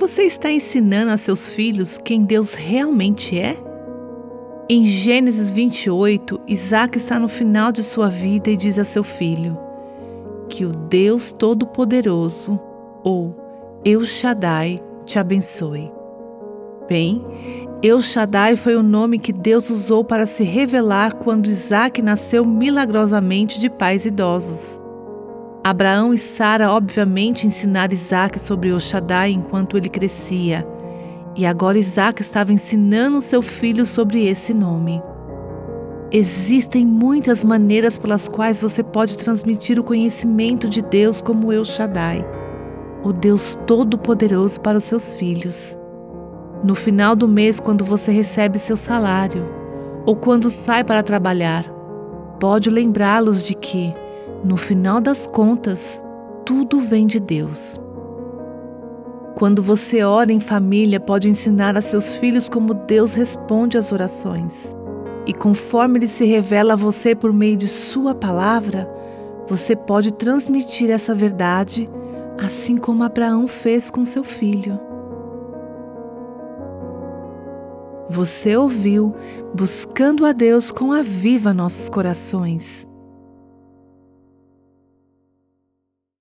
Você está ensinando a seus filhos quem Deus realmente é? Em Gênesis 28, Isaac está no final de sua vida e diz a seu filho: Que o Deus Todo-Poderoso, ou El Shaddai, te abençoe. Bem, El Shaddai foi o nome que Deus usou para se revelar quando Isaac nasceu milagrosamente de pais idosos. Abraão e Sara obviamente ensinaram Isaac sobre Shaddai enquanto ele crescia e agora Isaac estava ensinando seu filho sobre esse nome. Existem muitas maneiras pelas quais você pode transmitir o conhecimento de Deus como El Shaddai, o Deus Todo-Poderoso para os seus filhos. No final do mês, quando você recebe seu salário, ou quando sai para trabalhar, pode lembrá-los de que, no final das contas, tudo vem de Deus. Quando você ora em família, pode ensinar a seus filhos como Deus responde às orações. E conforme Ele se revela a você por meio de Sua palavra, você pode transmitir essa verdade, assim como Abraão fez com seu filho. Você ouviu Buscando a Deus com a Viva Nossos Corações.